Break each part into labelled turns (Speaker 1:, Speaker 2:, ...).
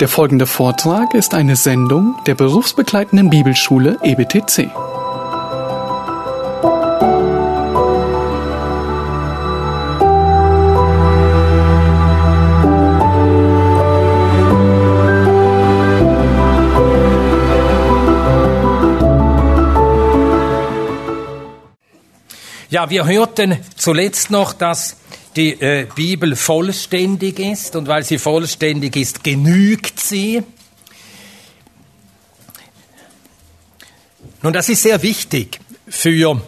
Speaker 1: Der folgende Vortrag ist eine Sendung der berufsbegleitenden Bibelschule EBTC.
Speaker 2: Ja, wir hörten zuletzt noch, dass die äh, Bibel vollständig ist und weil sie vollständig ist, genügt sie. Nun, das ist sehr wichtig für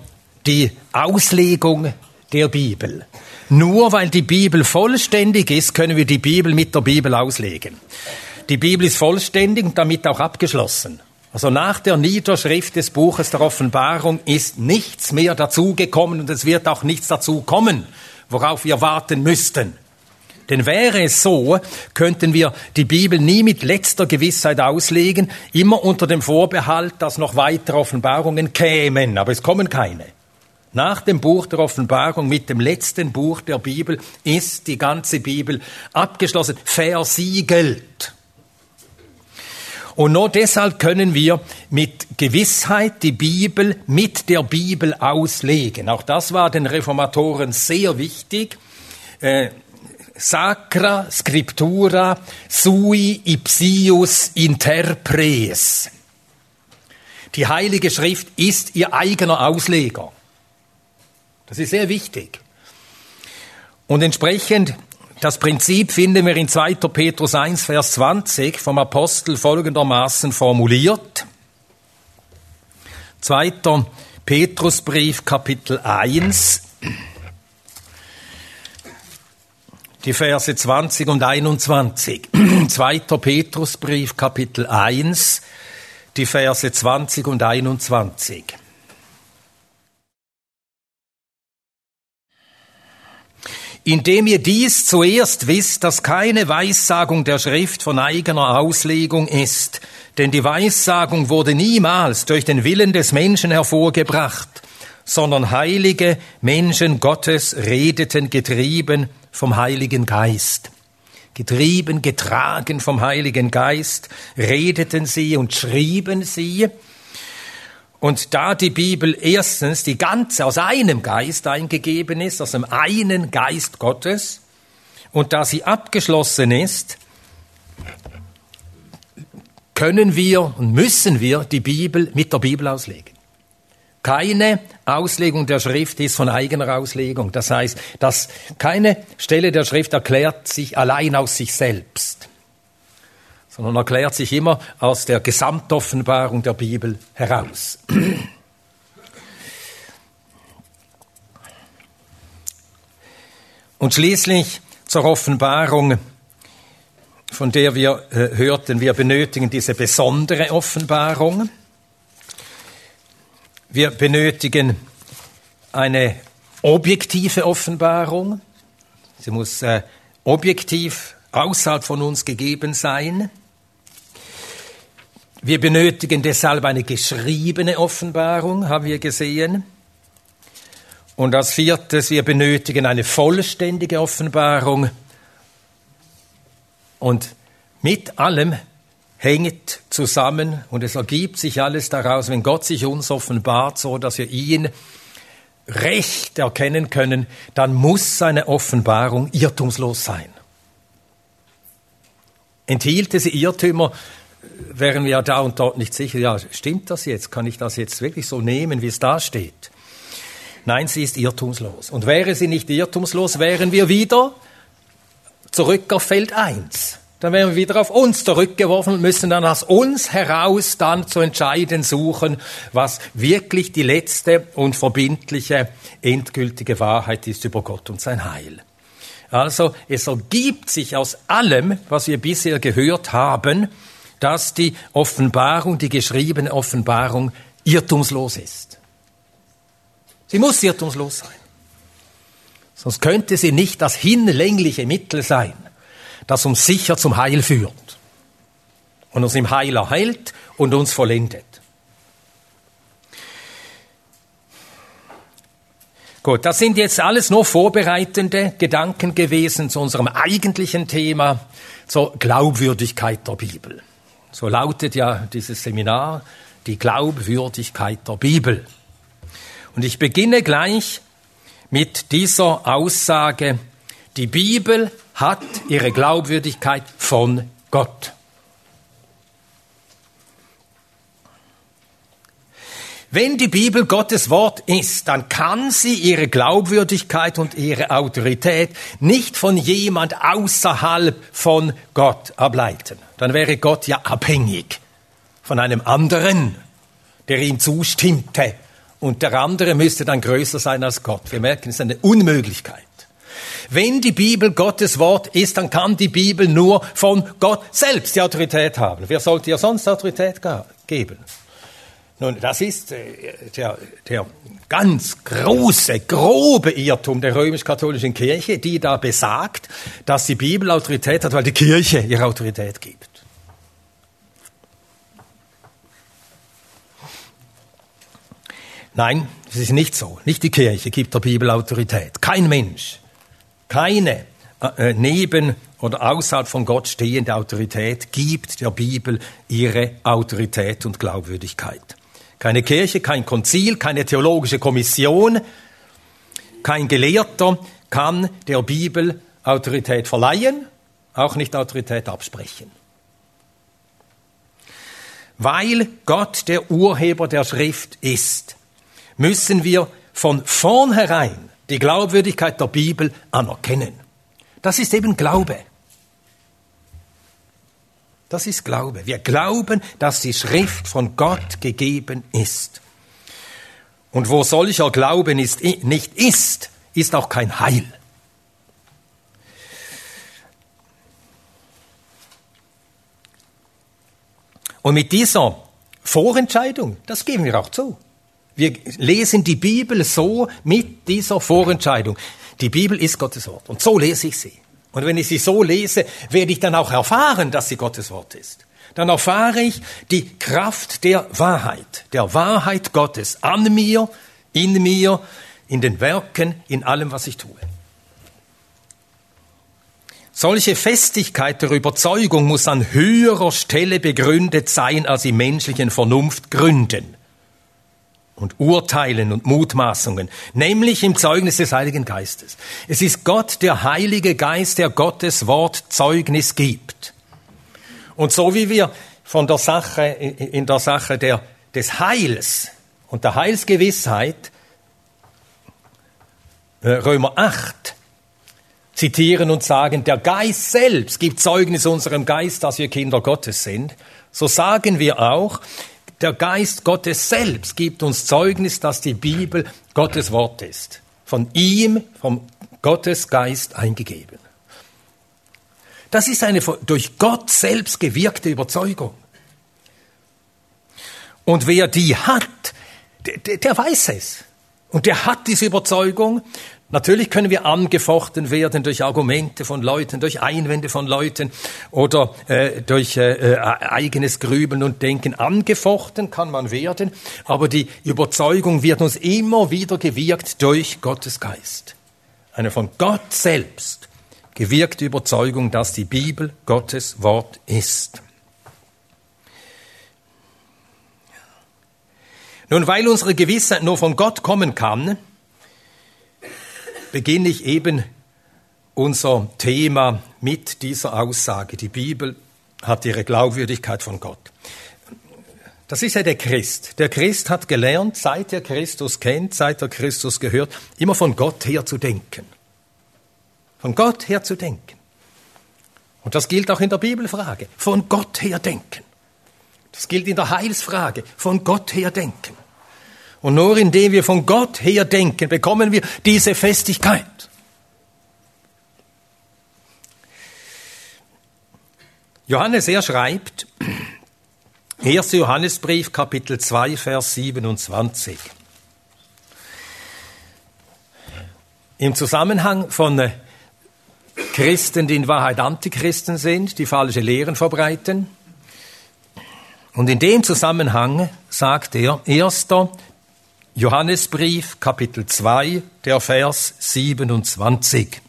Speaker 2: die Auslegung der Bibel. Nur weil die Bibel vollständig ist, können wir die Bibel mit der Bibel auslegen. Die Bibel ist vollständig und damit auch abgeschlossen. Also nach der Niederschrift des Buches der Offenbarung ist nichts mehr dazugekommen und es wird auch nichts dazu kommen, worauf wir warten müssten. Denn wäre es so, könnten wir die Bibel nie mit letzter Gewissheit auslegen, immer unter dem Vorbehalt, dass noch weitere Offenbarungen kämen, aber es kommen keine. Nach dem Buch der Offenbarung mit dem letzten Buch der Bibel ist die ganze Bibel abgeschlossen, versiegelt. Und nur deshalb können wir mit Gewissheit die Bibel mit der Bibel auslegen. Auch das war den Reformatoren sehr wichtig. Äh, Sacra Scriptura sui ipsius interpres. Die Heilige Schrift ist ihr eigener Ausleger. Das ist sehr wichtig. Und entsprechend das Prinzip finden wir in 2. Petrus 1, Vers 20 vom Apostel folgendermaßen formuliert. 2. Petrusbrief, Kapitel 1, die Verse 20 und 21. 2. Petrusbrief, Kapitel 1, die Verse 20 und 21. indem ihr dies zuerst wisst, dass keine Weissagung der Schrift von eigener Auslegung ist, denn die Weissagung wurde niemals durch den Willen des Menschen hervorgebracht, sondern heilige Menschen Gottes redeten getrieben vom Heiligen Geist. Getrieben, getragen vom Heiligen Geist, redeten sie und schrieben sie, und da die Bibel erstens die ganze aus einem Geist eingegeben ist, aus dem einen Geist Gottes, und da sie abgeschlossen ist, können wir und müssen wir die Bibel mit der Bibel auslegen. Keine Auslegung der Schrift ist von eigener Auslegung. Das heißt, dass keine Stelle der Schrift erklärt sich allein aus sich selbst sondern erklärt sich immer aus der Gesamtoffenbarung der Bibel heraus. Und schließlich zur Offenbarung, von der wir äh, hörten, wir benötigen diese besondere Offenbarung. Wir benötigen eine objektive Offenbarung. Sie muss äh, objektiv außerhalb von uns gegeben sein. Wir benötigen deshalb eine geschriebene Offenbarung, haben wir gesehen. Und als viertes, wir benötigen eine vollständige Offenbarung. Und mit allem hängt zusammen und es ergibt sich alles daraus, wenn Gott sich uns offenbart, so dass wir ihn recht erkennen können, dann muss seine Offenbarung irrtumslos sein. Enthielt sie Irrtümer, wären wir ja da und dort nicht sicher, ja, stimmt das jetzt? Kann ich das jetzt wirklich so nehmen, wie es da steht? Nein, sie ist irrtumslos. Und wäre sie nicht irrtumslos, wären wir wieder zurück auf Feld 1. Dann wären wir wieder auf uns zurückgeworfen und müssen dann aus uns heraus dann zu entscheiden suchen, was wirklich die letzte und verbindliche, endgültige Wahrheit ist über Gott und sein Heil. Also es ergibt sich aus allem, was wir bisher gehört haben, dass die Offenbarung, die geschriebene Offenbarung irrtumslos ist. Sie muss irrtumslos sein. Sonst könnte sie nicht das hinlängliche Mittel sein, das uns sicher zum Heil führt und uns im Heil erhält und uns vollendet. Gut, das sind jetzt alles nur vorbereitende Gedanken gewesen zu unserem eigentlichen Thema, zur Glaubwürdigkeit der Bibel. So lautet ja dieses Seminar, die Glaubwürdigkeit der Bibel. Und ich beginne gleich mit dieser Aussage, die Bibel hat ihre Glaubwürdigkeit von Gott. Wenn die Bibel Gottes Wort ist, dann kann sie ihre Glaubwürdigkeit und ihre Autorität nicht von jemand außerhalb von Gott ableiten. Dann wäre Gott ja abhängig von einem anderen, der ihm zustimmte. Und der andere müsste dann größer sein als Gott. Wir merken, es ist eine Unmöglichkeit. Wenn die Bibel Gottes Wort ist, dann kann die Bibel nur von Gott selbst die Autorität haben. Wer sollte ihr sonst Autorität geben? Nun, das ist äh, der, der ganz große, grobe Irrtum der römisch-katholischen Kirche, die da besagt, dass die Bibel Autorität hat, weil die Kirche ihre Autorität gibt. Nein, es ist nicht so. Nicht die Kirche gibt der Bibel Autorität. Kein Mensch, keine äh, neben oder außerhalb von Gott stehende Autorität gibt der Bibel ihre Autorität und Glaubwürdigkeit. Keine Kirche, kein Konzil, keine theologische Kommission, kein Gelehrter kann der Bibel Autorität verleihen, auch nicht Autorität absprechen. Weil Gott der Urheber der Schrift ist, müssen wir von vornherein die Glaubwürdigkeit der Bibel anerkennen. Das ist eben Glaube. Das ist Glaube. Wir glauben, dass die Schrift von Gott gegeben ist. Und wo solcher Glauben ist, nicht ist, ist auch kein Heil. Und mit dieser Vorentscheidung, das geben wir auch zu. Wir lesen die Bibel so mit dieser Vorentscheidung. Die Bibel ist Gottes Wort. Und so lese ich sie. Und wenn ich sie so lese, werde ich dann auch erfahren, dass sie Gottes Wort ist. Dann erfahre ich die Kraft der Wahrheit, der Wahrheit Gottes an mir, in mir, in den Werken, in allem, was ich tue. Solche Festigkeit der Überzeugung muss an höherer Stelle begründet sein als im menschlichen Vernunftgründen und Urteilen und Mutmaßungen, nämlich im Zeugnis des Heiligen Geistes. Es ist Gott, der Heilige Geist, der Gottes Wort Zeugnis gibt. Und so wie wir von der Sache, in der Sache der, des Heils und der Heilsgewissheit, äh, Römer 8, zitieren und sagen, der Geist selbst gibt Zeugnis unserem Geist, dass wir Kinder Gottes sind, so sagen wir auch, der Geist Gottes selbst gibt uns Zeugnis, dass die Bibel Gottes Wort ist. Von ihm, vom Gottes Geist eingegeben. Das ist eine durch Gott selbst gewirkte Überzeugung. Und wer die hat, der, der weiß es. Und der hat diese Überzeugung Natürlich können wir angefochten werden durch Argumente von Leuten, durch Einwände von Leuten oder äh, durch äh, äh, eigenes Grübeln und Denken. Angefochten kann man werden, aber die Überzeugung wird uns immer wieder gewirkt durch Gottes Geist. Eine von Gott selbst gewirkte Überzeugung, dass die Bibel Gottes Wort ist. Nun, weil unsere Gewissheit nur von Gott kommen kann, beginne ich eben unser Thema mit dieser Aussage. Die Bibel hat ihre Glaubwürdigkeit von Gott. Das ist ja der Christ. Der Christ hat gelernt, seit er Christus kennt, seit er Christus gehört, immer von Gott her zu denken. Von Gott her zu denken. Und das gilt auch in der Bibelfrage. Von Gott her denken. Das gilt in der Heilsfrage. Von Gott her denken. Und nur indem wir von Gott her denken, bekommen wir diese Festigkeit. Johannes, er schreibt, 1. Johannesbrief, Kapitel 2, Vers 27. Im Zusammenhang von Christen, die in Wahrheit Antichristen sind, die falsche Lehren verbreiten. Und in dem Zusammenhang sagt er, 1. Johannesbrief, Kapitel 2, der Vers 27.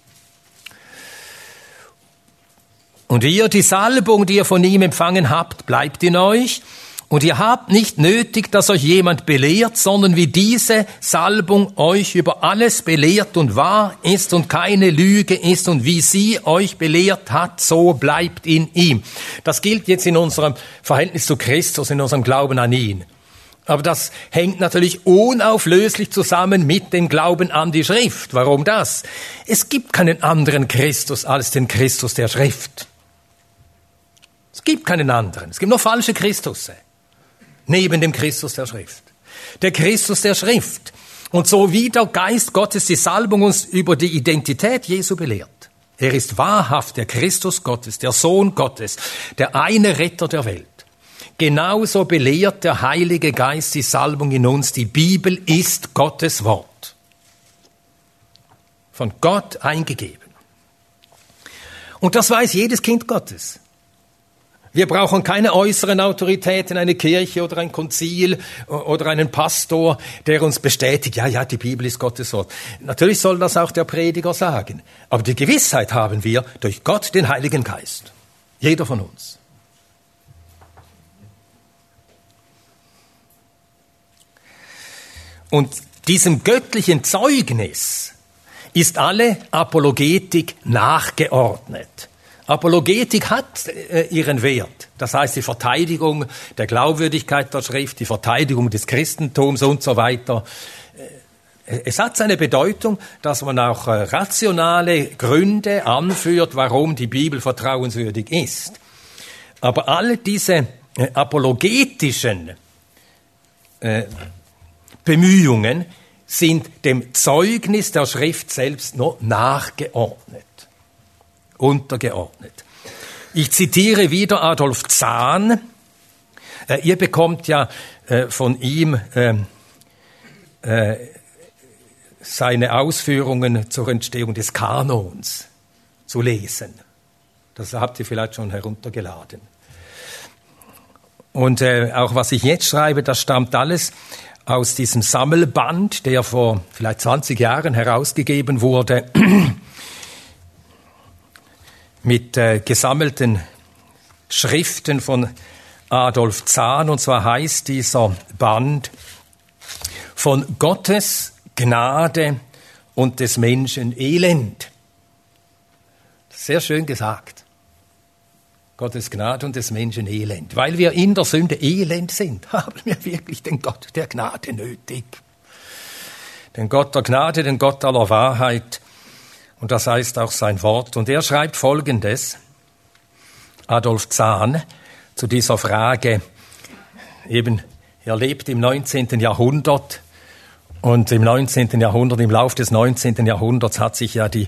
Speaker 2: Und ihr, die Salbung, die ihr von ihm empfangen habt, bleibt in euch. Und ihr habt nicht nötig, dass euch jemand belehrt, sondern wie diese Salbung euch über alles belehrt und wahr ist und keine Lüge ist und wie sie euch belehrt hat, so bleibt in ihm. Das gilt jetzt in unserem Verhältnis zu Christus, in unserem Glauben an ihn. Aber das hängt natürlich unauflöslich zusammen mit dem Glauben an die Schrift. Warum das? Es gibt keinen anderen Christus als den Christus der Schrift. Es gibt keinen anderen. Es gibt nur falsche Christusse. Neben dem Christus der Schrift. Der Christus der Schrift. Und so wie der Geist Gottes die Salbung uns über die Identität Jesu belehrt. Er ist wahrhaft der Christus Gottes, der Sohn Gottes, der eine Retter der Welt. Genauso belehrt der Heilige Geist die Salbung in uns. Die Bibel ist Gottes Wort. Von Gott eingegeben. Und das weiß jedes Kind Gottes. Wir brauchen keine äußeren Autoritäten, eine Kirche oder ein Konzil oder einen Pastor, der uns bestätigt, ja, ja, die Bibel ist Gottes Wort. Natürlich soll das auch der Prediger sagen. Aber die Gewissheit haben wir durch Gott, den Heiligen Geist. Jeder von uns. Und diesem göttlichen Zeugnis ist alle Apologetik nachgeordnet. Apologetik hat äh, ihren Wert. Das heißt, die Verteidigung der Glaubwürdigkeit der Schrift, die Verteidigung des Christentums und so weiter. Äh, es hat seine Bedeutung, dass man auch äh, rationale Gründe anführt, warum die Bibel vertrauenswürdig ist. Aber alle diese äh, apologetischen äh, Bemühungen sind dem Zeugnis der Schrift selbst nur nachgeordnet untergeordnet. Ich zitiere wieder Adolf Zahn. Äh, ihr bekommt ja äh, von ihm ähm, äh, seine Ausführungen zur Entstehung des Kanons zu lesen. Das habt ihr vielleicht schon heruntergeladen. Und äh, auch was ich jetzt schreibe, das stammt alles aus diesem Sammelband, der vor vielleicht 20 Jahren herausgegeben wurde mit äh, gesammelten Schriften von Adolf Zahn. Und zwar heißt dieser Band von Gottes Gnade und des Menschen Elend. Sehr schön gesagt. Gottes Gnade und des Menschen Elend. Weil wir in der Sünde elend sind, haben wir wirklich den Gott der Gnade nötig. Den Gott der Gnade, den Gott aller Wahrheit, und das heißt auch sein Wort. Und er schreibt Folgendes, Adolf Zahn, zu dieser Frage, eben, er lebt im 19. Jahrhundert und im 19. Jahrhundert, im Lauf des 19. Jahrhunderts hat sich ja die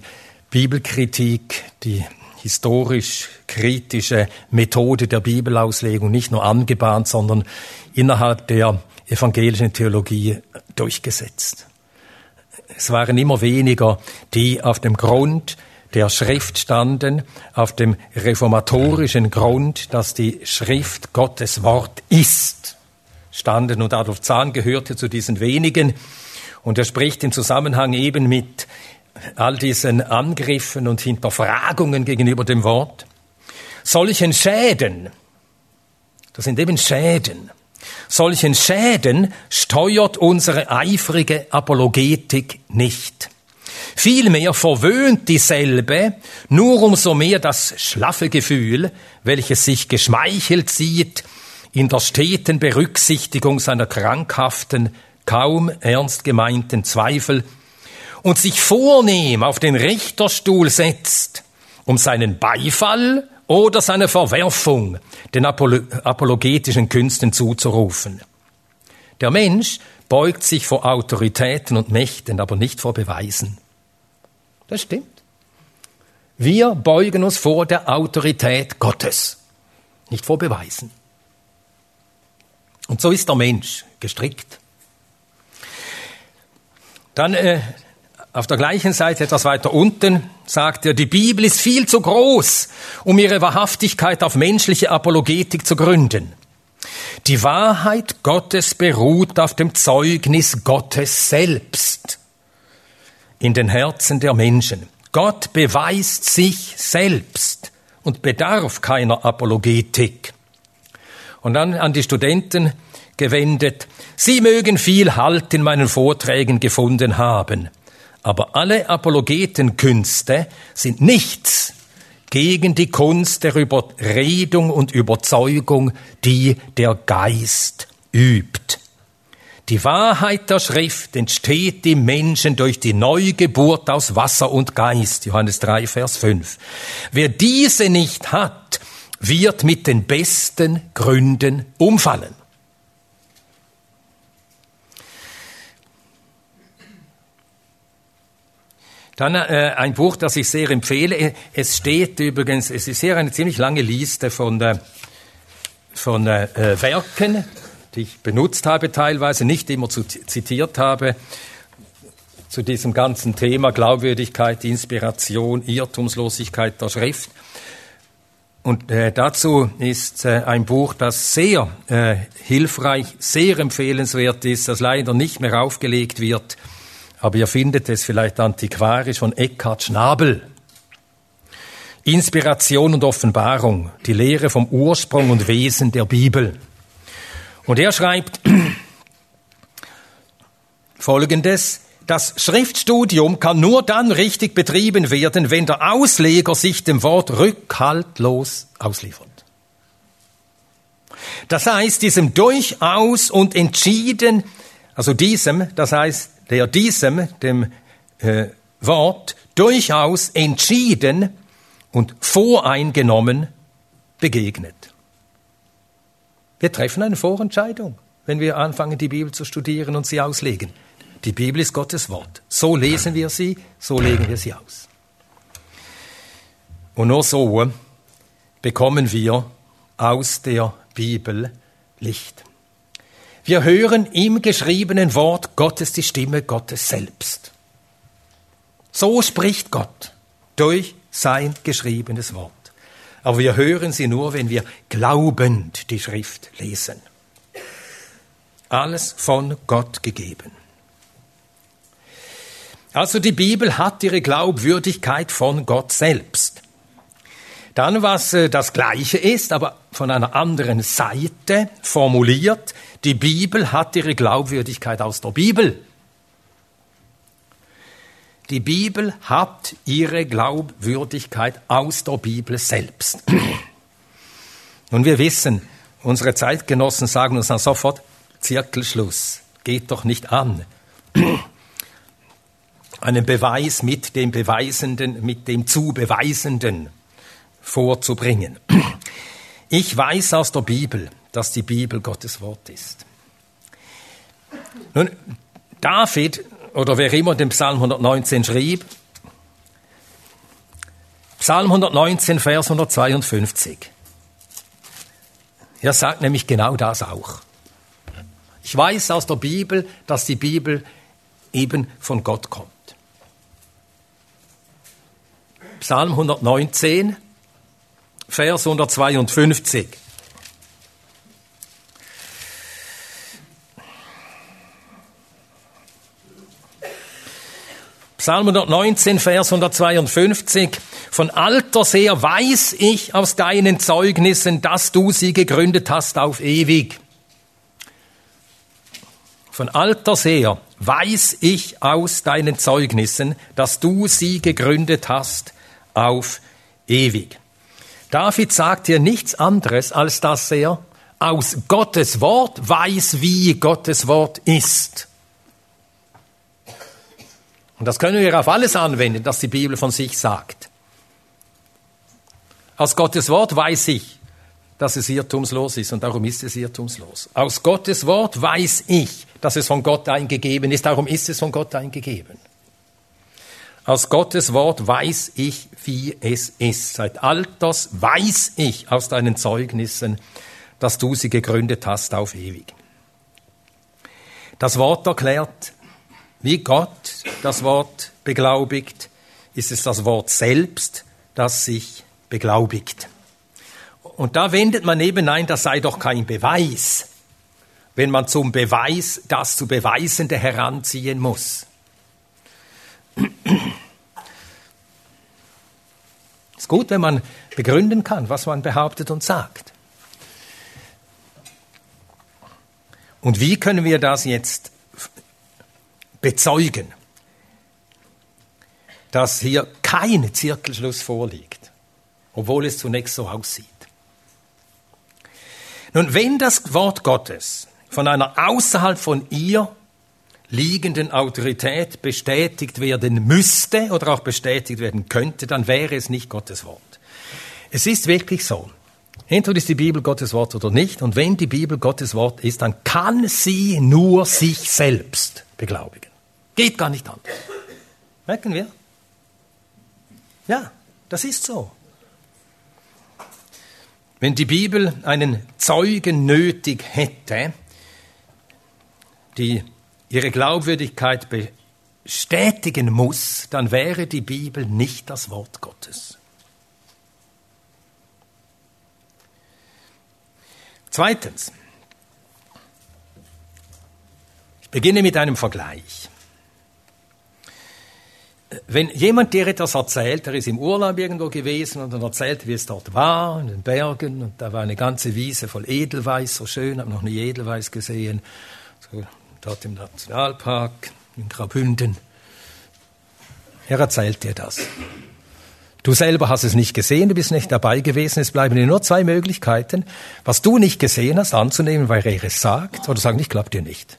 Speaker 2: Bibelkritik, die historisch kritische Methode der Bibelauslegung nicht nur angebahnt, sondern innerhalb der evangelischen Theologie durchgesetzt. Es waren immer weniger, die auf dem Grund der Schrift standen, auf dem reformatorischen Grund, dass die Schrift Gottes Wort ist, standen. Und Adolf Zahn gehörte zu diesen wenigen. Und er spricht im Zusammenhang eben mit all diesen Angriffen und Hinterfragungen gegenüber dem Wort, solchen Schäden, das sind eben Schäden, Solchen Schäden steuert unsere eifrige Apologetik nicht. Vielmehr verwöhnt dieselbe nur umso mehr das schlaffe Gefühl, welches sich geschmeichelt sieht in der steten Berücksichtigung seiner krankhaften, kaum ernst gemeinten Zweifel und sich vornehm auf den Richterstuhl setzt, um seinen Beifall oder seine Verwerfung den apologetischen Künsten zuzurufen. Der Mensch beugt sich vor Autoritäten und Mächten, aber nicht vor Beweisen. Das stimmt. Wir beugen uns vor der Autorität Gottes, nicht vor Beweisen. Und so ist der Mensch gestrickt. Dann äh, auf der gleichen Seite, etwas weiter unten, sagt er, die Bibel ist viel zu groß, um ihre Wahrhaftigkeit auf menschliche Apologetik zu gründen. Die Wahrheit Gottes beruht auf dem Zeugnis Gottes selbst in den Herzen der Menschen. Gott beweist sich selbst und bedarf keiner Apologetik. Und dann an die Studenten gewendet, Sie mögen viel Halt in meinen Vorträgen gefunden haben, aber alle Apologetenkünste sind nichts gegen die Kunst der Überredung und Überzeugung, die der Geist übt. Die Wahrheit der Schrift entsteht im Menschen durch die Neugeburt aus Wasser und Geist. Johannes 3, Vers 5. Wer diese nicht hat, wird mit den besten Gründen umfallen. Dann äh, ein Buch, das ich sehr empfehle. Es steht übrigens, es ist hier eine ziemlich lange Liste von, äh, von äh, Werken, die ich benutzt habe teilweise, nicht immer zu, zitiert habe, zu diesem ganzen Thema Glaubwürdigkeit, Inspiration, Irrtumslosigkeit der Schrift. Und äh, dazu ist äh, ein Buch, das sehr äh, hilfreich, sehr empfehlenswert ist, das leider nicht mehr aufgelegt wird aber ihr findet es vielleicht antiquarisch von Eckhard Schnabel. Inspiration und Offenbarung, die Lehre vom Ursprung und Wesen der Bibel. Und er schreibt Folgendes, das Schriftstudium kann nur dann richtig betrieben werden, wenn der Ausleger sich dem Wort rückhaltlos ausliefert. Das heißt, diesem durchaus und entschieden, also diesem, das heißt, der diesem, dem äh, Wort, durchaus entschieden und voreingenommen begegnet. Wir treffen eine Vorentscheidung, wenn wir anfangen, die Bibel zu studieren und sie auslegen. Die Bibel ist Gottes Wort. So lesen wir sie, so legen wir sie aus. Und nur so bekommen wir aus der Bibel Licht. Wir hören im geschriebenen Wort Gottes die Stimme Gottes selbst. So spricht Gott durch sein geschriebenes Wort. Aber wir hören sie nur, wenn wir glaubend die Schrift lesen. Alles von Gott gegeben. Also die Bibel hat ihre Glaubwürdigkeit von Gott selbst. Dann, was äh, das Gleiche ist, aber von einer anderen Seite formuliert, die Bibel hat ihre Glaubwürdigkeit aus der Bibel. Die Bibel hat ihre Glaubwürdigkeit aus der Bibel selbst. Und wir wissen, unsere Zeitgenossen sagen uns dann sofort, Zirkelschluss, geht doch nicht an. Einen Beweis mit dem Beweisenden, mit dem zu Beweisenden vorzubringen. Ich weiß aus der Bibel, dass die Bibel Gottes Wort ist. Nun, David oder wer immer den Psalm 119 schrieb, Psalm 119, Vers 152. Er sagt nämlich genau das auch. Ich weiß aus der Bibel, dass die Bibel eben von Gott kommt. Psalm 119, Vers 152. Psalm 119, Vers 152. Von alters her weiß ich aus deinen Zeugnissen, dass du sie gegründet hast auf ewig. Von alters her weiß ich aus deinen Zeugnissen, dass du sie gegründet hast auf ewig. David sagt hier nichts anderes, als dass er aus Gottes Wort weiß, wie Gottes Wort ist. Und das können wir auf alles anwenden, das die Bibel von sich sagt. Aus Gottes Wort weiß ich, dass es irrtumslos ist und darum ist es irrtumslos. Aus Gottes Wort weiß ich, dass es von Gott eingegeben ist, darum ist es von Gott eingegeben. Aus Gottes Wort weiß ich, wie es ist. Seit Alters weiß ich aus deinen Zeugnissen, dass du sie gegründet hast auf ewig. Das Wort erklärt, wie Gott das Wort beglaubigt, ist es das Wort selbst, das sich beglaubigt. und da wendet man eben ein, das sei doch kein Beweis, wenn man zum Beweis das zu Beweisende heranziehen muss. Es ist gut, wenn man begründen kann, was man behauptet und sagt. Und wie können wir das jetzt bezeugen, dass hier kein Zirkelschluss vorliegt, obwohl es zunächst so aussieht? Nun, wenn das Wort Gottes von einer außerhalb von ihr liegenden Autorität bestätigt werden müsste oder auch bestätigt werden könnte, dann wäre es nicht Gottes Wort. Es ist wirklich so. Entweder ist die Bibel Gottes Wort oder nicht. Und wenn die Bibel Gottes Wort ist, dann kann sie nur sich selbst beglaubigen. Geht gar nicht anders. Merken wir? Ja, das ist so. Wenn die Bibel einen Zeugen nötig hätte, die ihre Glaubwürdigkeit bestätigen muss, dann wäre die Bibel nicht das Wort Gottes. Zweitens, ich beginne mit einem Vergleich. Wenn jemand dir etwas erzählt, der ist im Urlaub irgendwo gewesen und dann erzählt, wie es dort war, in den Bergen, und da war eine ganze Wiese voll Edelweiß, so schön, habe noch nie Edelweiß gesehen, so, dort im Nationalpark, in Graubünden. Er erzählt dir das. Du selber hast es nicht gesehen, du bist nicht dabei gewesen. Es bleiben dir nur zwei Möglichkeiten, was du nicht gesehen hast, anzunehmen, weil er es sagt, oder sagen, ich glaube dir nicht.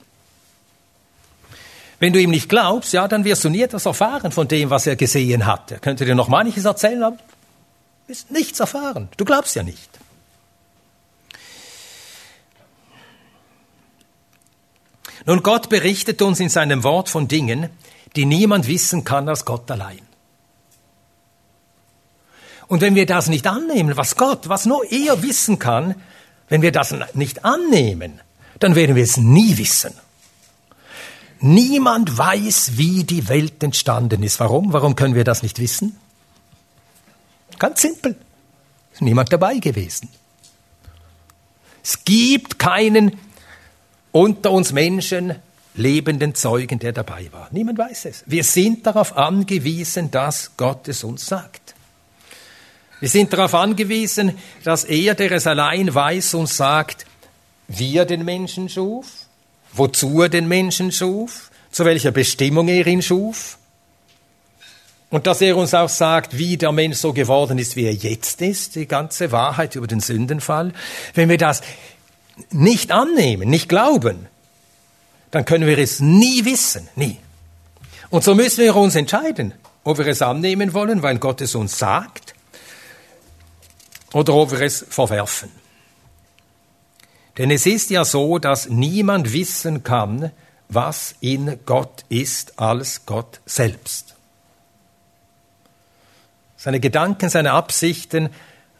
Speaker 2: Wenn du ihm nicht glaubst, ja, dann wirst du nie etwas erfahren von dem, was er gesehen hat. Er könnte dir noch manches erzählen, aber du wirst nichts erfahren. Du glaubst ja nicht. Nun, Gott berichtet uns in seinem Wort von Dingen, die niemand wissen kann als Gott allein. Und wenn wir das nicht annehmen, was Gott, was nur er wissen kann, wenn wir das nicht annehmen, dann werden wir es nie wissen. Niemand weiß, wie die Welt entstanden ist. Warum? Warum können wir das nicht wissen? Ganz simpel. Ist niemand dabei gewesen. Es gibt keinen unter uns Menschen lebenden Zeugen, der dabei war. Niemand weiß es. Wir sind darauf angewiesen, dass Gott es uns sagt. Wir sind darauf angewiesen, dass er, der es allein weiß, uns sagt, wie er den Menschen schuf, wozu er den Menschen schuf, zu welcher Bestimmung er ihn schuf. Und dass er uns auch sagt, wie der Mensch so geworden ist, wie er jetzt ist, die ganze Wahrheit über den Sündenfall. Wenn wir das nicht annehmen, nicht glauben, dann können wir es nie wissen, nie. Und so müssen wir uns entscheiden, ob wir es annehmen wollen, weil Gott es uns sagt, oder ob wir es verwerfen. Denn es ist ja so, dass niemand wissen kann, was in Gott ist, als Gott selbst. Seine Gedanken, seine Absichten,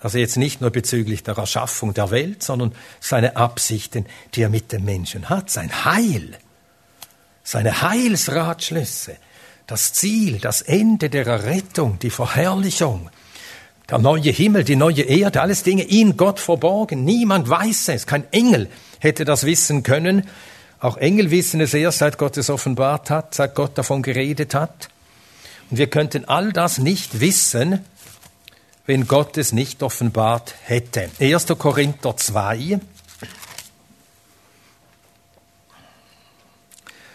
Speaker 2: also jetzt nicht nur bezüglich der Erschaffung der Welt, sondern seine Absichten, die er mit dem Menschen hat, sein Heil, seine Heilsratschlüsse, das Ziel, das Ende der Errettung, die Verherrlichung, der neue Himmel, die neue Erde, alles Dinge in Gott verborgen. Niemand weiß es. Kein Engel hätte das wissen können. Auch Engel wissen es erst, seit Gott es offenbart hat, seit Gott davon geredet hat. Und wir könnten all das nicht wissen, wenn Gott es nicht offenbart hätte. 1. Korinther 2,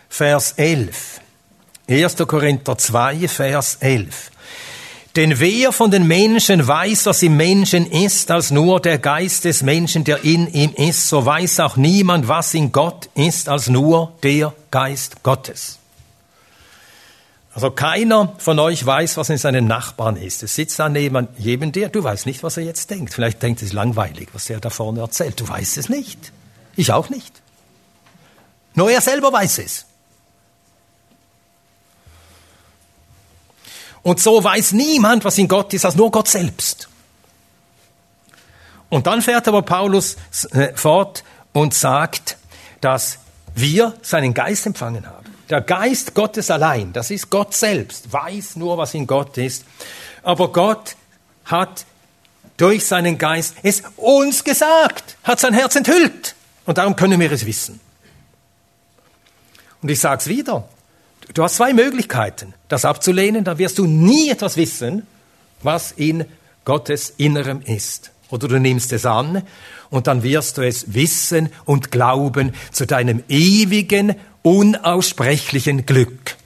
Speaker 2: Vers 11. 1. Korinther 2, Vers 11. Denn wer von den Menschen weiß, was im Menschen ist, als nur der Geist des Menschen, der in ihm ist, so weiß auch niemand, was in Gott ist, als nur der Geist Gottes. Also keiner von euch weiß, was in seinen Nachbarn ist. Es sitzt da neben jedem dir, du weißt nicht, was er jetzt denkt. Vielleicht denkt es langweilig, was er da vorne erzählt. Du weißt es nicht. Ich auch nicht. Nur er selber weiß es. Und so weiß niemand, was in Gott ist, als nur Gott selbst. Und dann fährt aber Paulus äh, fort und sagt, dass wir seinen Geist empfangen haben. Der Geist Gottes allein, das ist Gott selbst, weiß nur, was in Gott ist. Aber Gott hat durch seinen Geist es uns gesagt, hat sein Herz enthüllt. Und darum können wir es wissen. Und ich sage es wieder, du hast zwei Möglichkeiten, das abzulehnen, dann wirst du nie etwas wissen, was in Gottes Innerem ist. Oder du nimmst es an und dann wirst du es wissen und glauben zu deinem ewigen, unaussprechlichen Glück.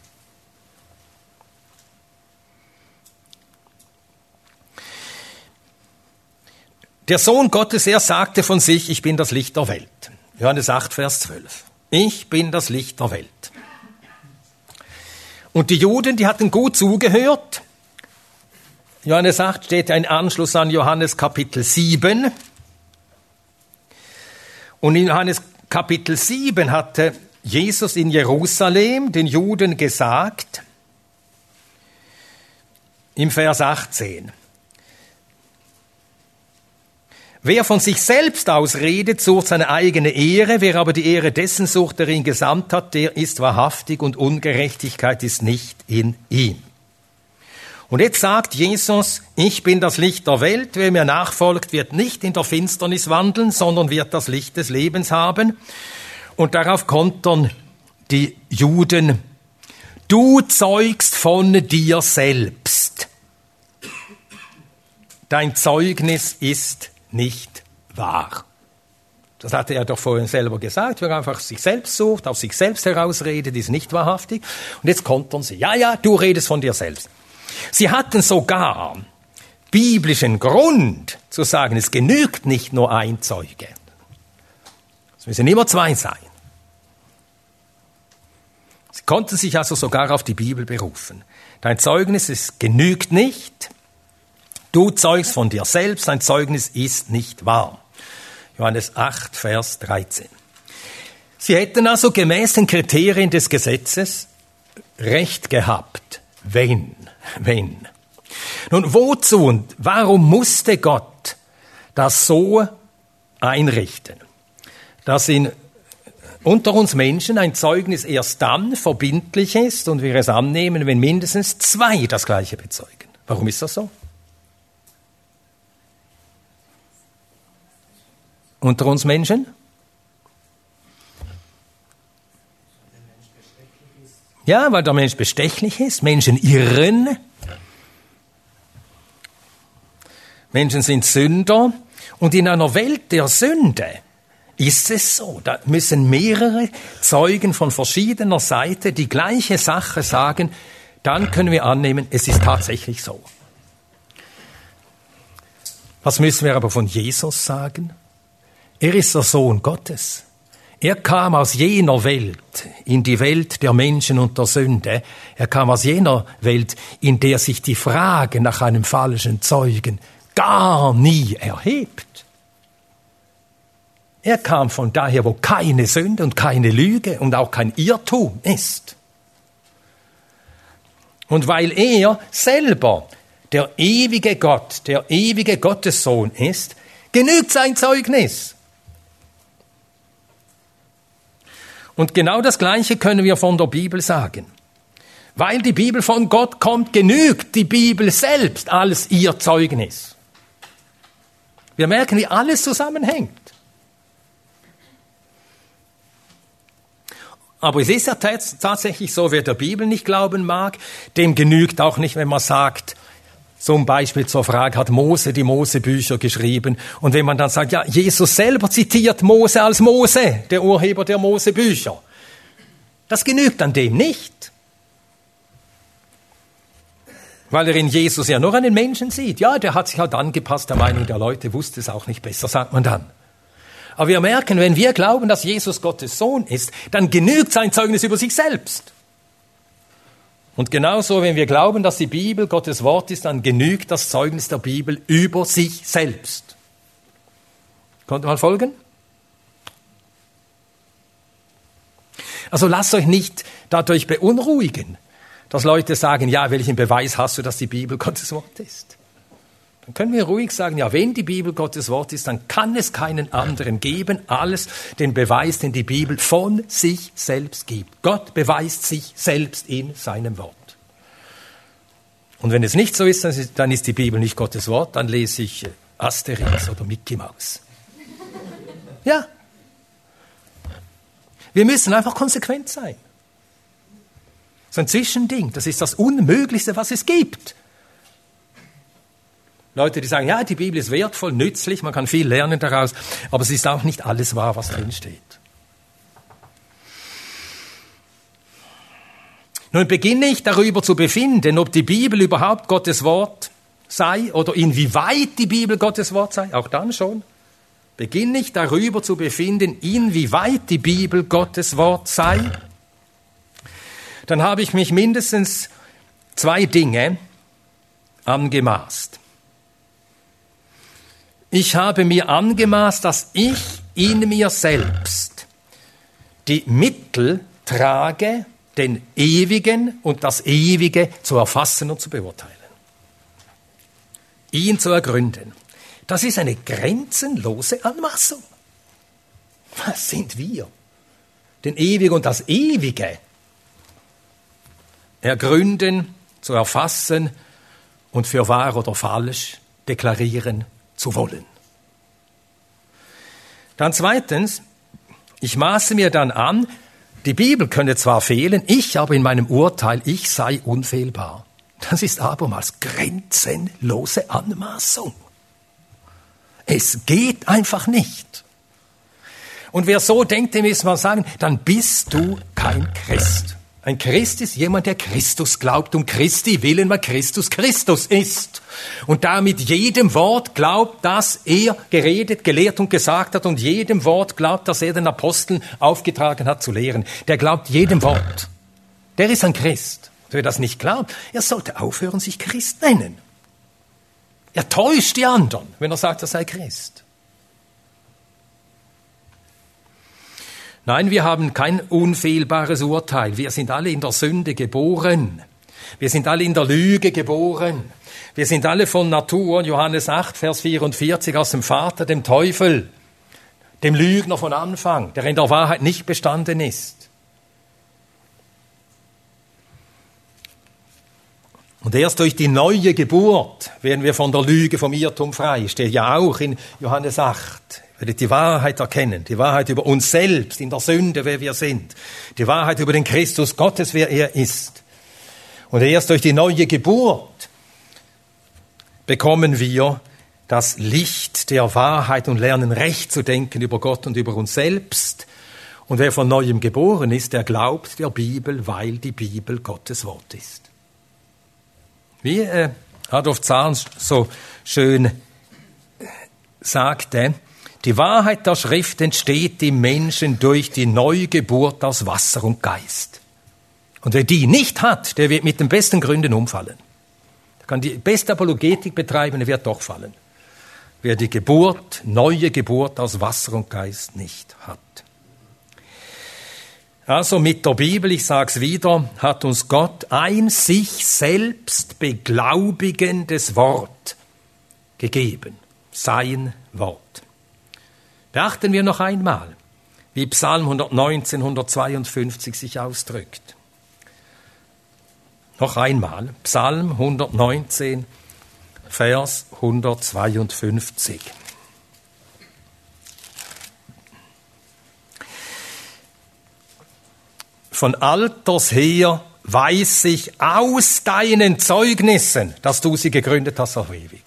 Speaker 2: Der Sohn Gottes, er sagte von sich, ich bin das Licht der Welt. Johannes 8, Vers 12. Ich bin das Licht der Welt. Und die Juden, die hatten gut zugehört. Johannes 8 steht ein Anschluss an Johannes Kapitel 7. Und in Johannes Kapitel 7 hatte Jesus in Jerusalem den Juden gesagt, im Vers 18, Wer von sich selbst aus redet, sucht seine eigene Ehre, wer aber die Ehre dessen sucht, der ihn gesandt hat, der ist wahrhaftig und Ungerechtigkeit ist nicht in ihm. Und jetzt sagt Jesus, ich bin das Licht der Welt, wer mir nachfolgt, wird nicht in der Finsternis wandeln, sondern wird das Licht des Lebens haben. Und darauf kontern die Juden, du zeugst von dir selbst. Dein Zeugnis ist nicht wahr. Das hatte er doch vorhin selber gesagt. Wer einfach sich selbst sucht, auf sich selbst herausredet, ist nicht wahrhaftig. Und jetzt kontern sie, ja, ja, du redest von dir selbst. Sie hatten sogar biblischen Grund zu sagen, es genügt nicht nur ein Zeuge. Es müssen immer zwei sein. Sie konnten sich also sogar auf die Bibel berufen. Dein Zeugnis es genügt nicht. Du zeugst von dir selbst, dein Zeugnis ist nicht wahr. Johannes 8, Vers 13. Sie hätten also gemäß den Kriterien des Gesetzes Recht gehabt, wenn, wenn. Nun, wozu und warum musste Gott das so einrichten, dass in unter uns Menschen ein Zeugnis erst dann verbindlich ist und wir es annehmen, wenn mindestens zwei das Gleiche bezeugen? Warum ist das so? unter uns Menschen? Ja, weil der Mensch bestechlich ist, Menschen irren, Menschen sind Sünder und in einer Welt der Sünde ist es so, da müssen mehrere Zeugen von verschiedener Seite die gleiche Sache sagen, dann können wir annehmen, es ist tatsächlich so. Was müssen wir aber von Jesus sagen? Er ist der Sohn Gottes. Er kam aus jener Welt in die Welt der Menschen und der Sünde. Er kam aus jener Welt, in der sich die Frage nach einem falschen Zeugen gar nie erhebt. Er kam von daher, wo keine Sünde und keine Lüge und auch kein Irrtum ist. Und weil er selber der ewige Gott, der ewige Gottessohn ist, genügt sein Zeugnis. Und genau das Gleiche können wir von der Bibel sagen. Weil die Bibel von Gott kommt, genügt die Bibel selbst als ihr Zeugnis. Wir merken, wie alles zusammenhängt. Aber es ist ja tatsächlich so, wer der Bibel nicht glauben mag, dem genügt auch nicht, wenn man sagt, zum Beispiel zur Frage, hat Mose die Mosebücher geschrieben? Und wenn man dann sagt, ja, Jesus selber zitiert Mose als Mose, der Urheber der Mosebücher. Das genügt an dem nicht. Weil er in Jesus ja nur einen Menschen sieht. Ja, der hat sich halt angepasst der Meinung der Leute, wusste es auch nicht besser, sagt man dann. Aber wir merken, wenn wir glauben, dass Jesus Gottes Sohn ist, dann genügt sein Zeugnis über sich selbst. Und genauso, wenn wir glauben, dass die Bibel Gottes Wort ist, dann genügt das Zeugnis der Bibel über sich selbst. Konnte man folgen? Also lasst euch nicht dadurch beunruhigen, dass Leute sagen, ja, welchen Beweis hast du, dass die Bibel Gottes Wort ist? Dann können wir ruhig sagen, ja, wenn die Bibel Gottes Wort ist, dann kann es keinen anderen geben, alles den Beweis, den die Bibel von sich selbst gibt. Gott beweist sich selbst in seinem Wort. Und wenn es nicht so ist, dann ist die Bibel nicht Gottes Wort, dann lese ich Asterix oder Mickey Mouse. Ja. Wir müssen einfach konsequent sein. So ein Zwischending, das ist das Unmöglichste, was es gibt. Leute, die sagen, ja, die Bibel ist wertvoll, nützlich, man kann viel lernen daraus, aber es ist auch nicht alles wahr, was drin steht. Nun beginne ich darüber zu befinden, ob die Bibel überhaupt Gottes Wort sei oder inwieweit die Bibel Gottes Wort sei, auch dann schon. Beginne ich darüber zu befinden, inwieweit die Bibel Gottes Wort sei, dann habe ich mich mindestens zwei Dinge angemaßt. Ich habe mir angemaßt, dass ich in mir selbst die Mittel trage, den Ewigen und das Ewige zu erfassen und zu beurteilen. Ihn zu ergründen. Das ist eine grenzenlose Anmaßung. Was sind wir? Den Ewigen und das Ewige ergründen, zu erfassen und für wahr oder falsch deklarieren zu wollen. Dann zweitens, ich maße mir dann an, die Bibel könne zwar fehlen, ich aber in meinem Urteil, ich sei unfehlbar. Das ist abermals grenzenlose Anmaßung. Es geht einfach nicht. Und wer so denkt, dem ist man sagen, dann bist du kein Christ. Ein Christ ist jemand, der Christus glaubt und Christi willen, weil Christus Christus ist. Und damit jedem Wort glaubt, das er geredet, gelehrt und gesagt hat und jedem Wort glaubt, das er den Aposteln aufgetragen hat zu lehren. Der glaubt jedem Wort. Der ist ein Christ. Und wer das nicht glaubt, er sollte aufhören, sich Christ nennen. Er täuscht die anderen, wenn er sagt, er sei Christ. Nein, wir haben kein unfehlbares Urteil. Wir sind alle in der Sünde geboren. Wir sind alle in der Lüge geboren. Wir sind alle von Natur, Johannes 8, Vers 44, aus dem Vater, dem Teufel, dem Lügner von Anfang, der in der Wahrheit nicht bestanden ist. Und erst durch die neue Geburt werden wir von der Lüge, vom Irrtum frei. Steht ja auch in Johannes 8 werdet die Wahrheit erkennen, die Wahrheit über uns selbst, in der Sünde, wer wir sind, die Wahrheit über den Christus Gottes, wer er ist. Und erst durch die neue Geburt bekommen wir das Licht der Wahrheit und lernen recht zu denken über Gott und über uns selbst. Und wer von neuem geboren ist, der glaubt der Bibel, weil die Bibel Gottes Wort ist. Wie äh, Adolf Zahn so schön sagte, die Wahrheit der Schrift entsteht im Menschen durch die Neugeburt aus Wasser und Geist. Und wer die nicht hat, der wird mit den besten Gründen umfallen. Er kann die beste Apologetik betreiben, er wird doch fallen. Wer die Geburt, neue Geburt aus Wasser und Geist nicht hat. Also mit der Bibel, ich sage es wieder, hat uns Gott ein sich selbst beglaubigendes Wort gegeben. Sein Wort. Beachten wir noch einmal, wie Psalm 119, 152 sich ausdrückt. Noch einmal, Psalm 119, Vers 152. Von alters her weiß ich aus deinen Zeugnissen, dass du sie gegründet hast auf ewig.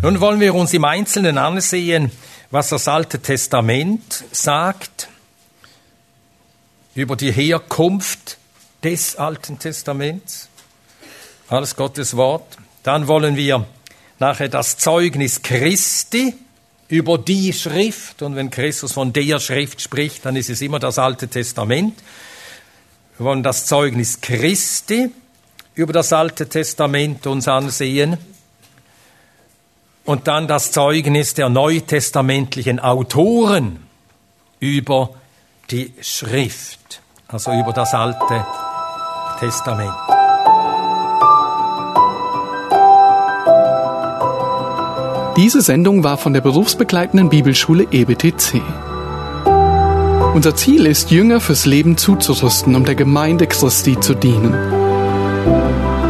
Speaker 2: Nun wollen wir uns im Einzelnen ansehen, was das Alte Testament sagt über die Herkunft des Alten Testaments. Alles Gottes Wort. Dann wollen wir nachher das Zeugnis Christi über die Schrift. Und wenn Christus von der Schrift spricht, dann ist es immer das Alte Testament. Wir wollen das Zeugnis Christi über das Alte Testament uns ansehen und dann das Zeugnis der neutestamentlichen Autoren über die Schrift, also über das Alte Testament.
Speaker 1: Diese Sendung war von der berufsbegleitenden Bibelschule EBTC. Unser Ziel ist, Jünger fürs Leben zuzurüsten, um der Gemeinde Christi zu dienen.